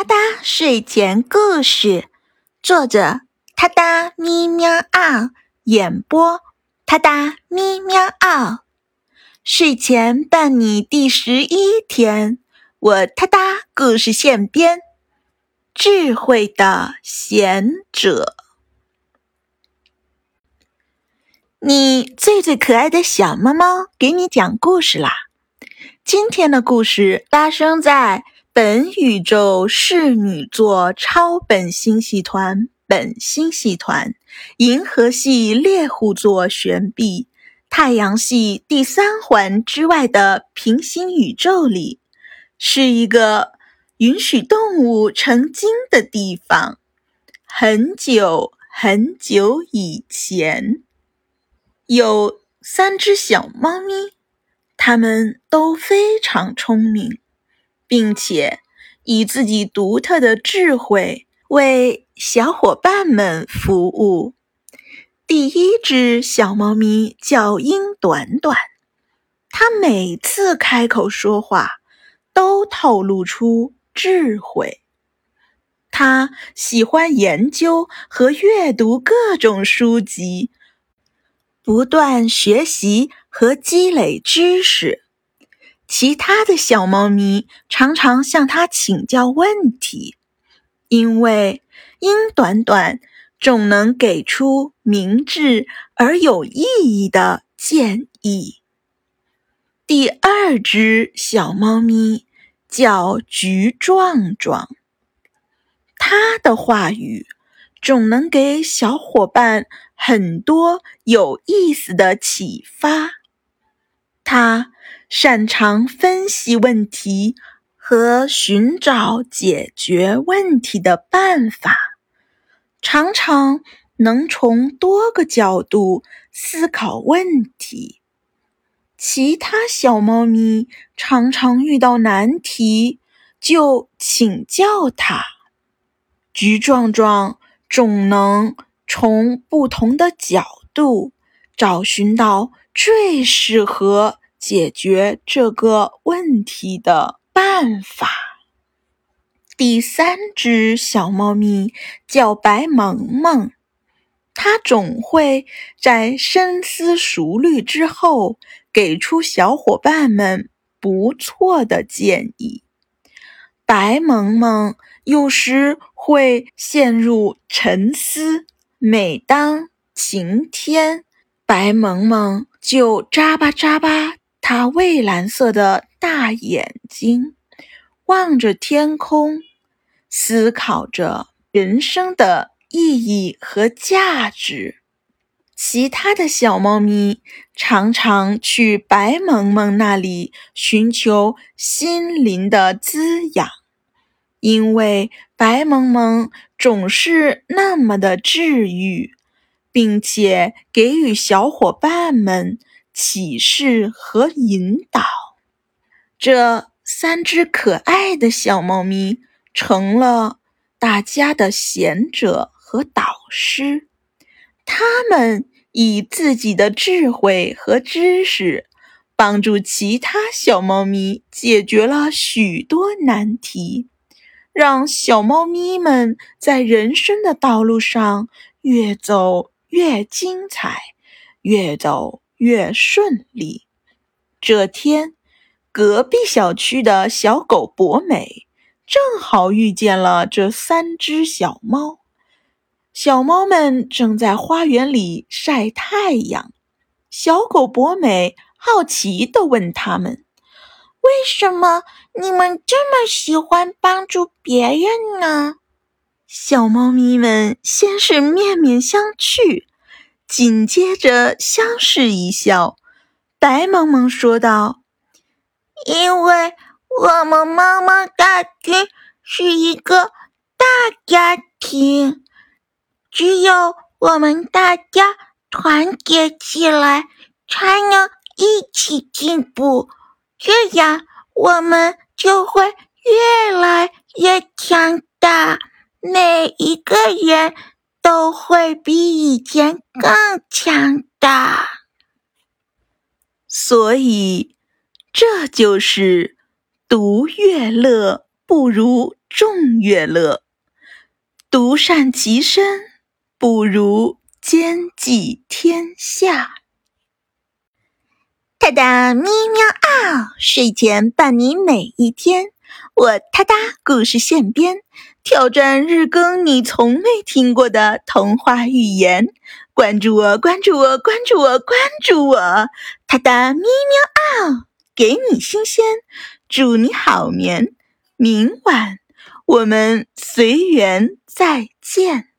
哒哒睡前故事，作者：哒哒咪喵嗷，演播：哒哒咪喵嗷。睡前伴你第十一天，我哒哒故事现编，智慧的贤者。你最最可爱的小猫猫，给你讲故事啦！今天的故事发生在。本宇宙侍女座超本星系团本星系团银河系猎户座旋臂太阳系第三环之外的平行宇宙里，是一个允许动物成精的地方。很久很久以前，有三只小猫咪，它们都非常聪明。并且以自己独特的智慧为小伙伴们服务。第一只小猫咪叫英短短，它每次开口说话都透露出智慧。它喜欢研究和阅读各种书籍，不断学习和积累知识。其他的小猫咪常常向它请教问题，因为英短短总能给出明智而有意义的建议。第二只小猫咪叫菊壮壮，它的话语总能给小伙伴很多有意思的启发。它。擅长分析问题和寻找解决问题的办法，常常能从多个角度思考问题。其他小猫咪常常遇到难题，就请教它。橘壮壮总能从不同的角度找寻到最适合。解决这个问题的办法。第三只小猫咪叫白萌萌，它总会在深思熟虑之后给出小伙伴们不错的建议。白萌萌有时会陷入沉思，每当晴天，白萌萌就眨巴眨巴。他蔚蓝色的大眼睛望着天空，思考着人生的意义和价值。其他的小猫咪常常去白萌萌那里寻求心灵的滋养，因为白萌萌总是那么的治愈，并且给予小伙伴们。启示和引导，这三只可爱的小猫咪成了大家的贤者和导师。他们以自己的智慧和知识，帮助其他小猫咪解决了许多难题，让小猫咪们在人生的道路上越走越精彩，越走。越顺利。这天，隔壁小区的小狗博美正好遇见了这三只小猫。小猫们正在花园里晒太阳。小狗博美好奇地问他们：“为什么你们这么喜欢帮助别人呢？”小猫咪们先是面面相觑。紧接着相视一笑，白萌萌说道：“因为我们猫猫大军是一个大家庭，只有我们大家团结起来，才能一起进步，这样我们就会越来越强大。每一个人。”都会比以前更强大，所以这就是独乐乐不如众乐乐。独善其身，不如兼济天下。哒哒咪喵嗷，睡前伴你每一天。我哒哒故事现编，挑战日更你从未听过的童话寓言。关注我，关注我，关注我，关注我！哒哒咪喵嗷，给你新鲜，祝你好眠。明晚我们随缘再见。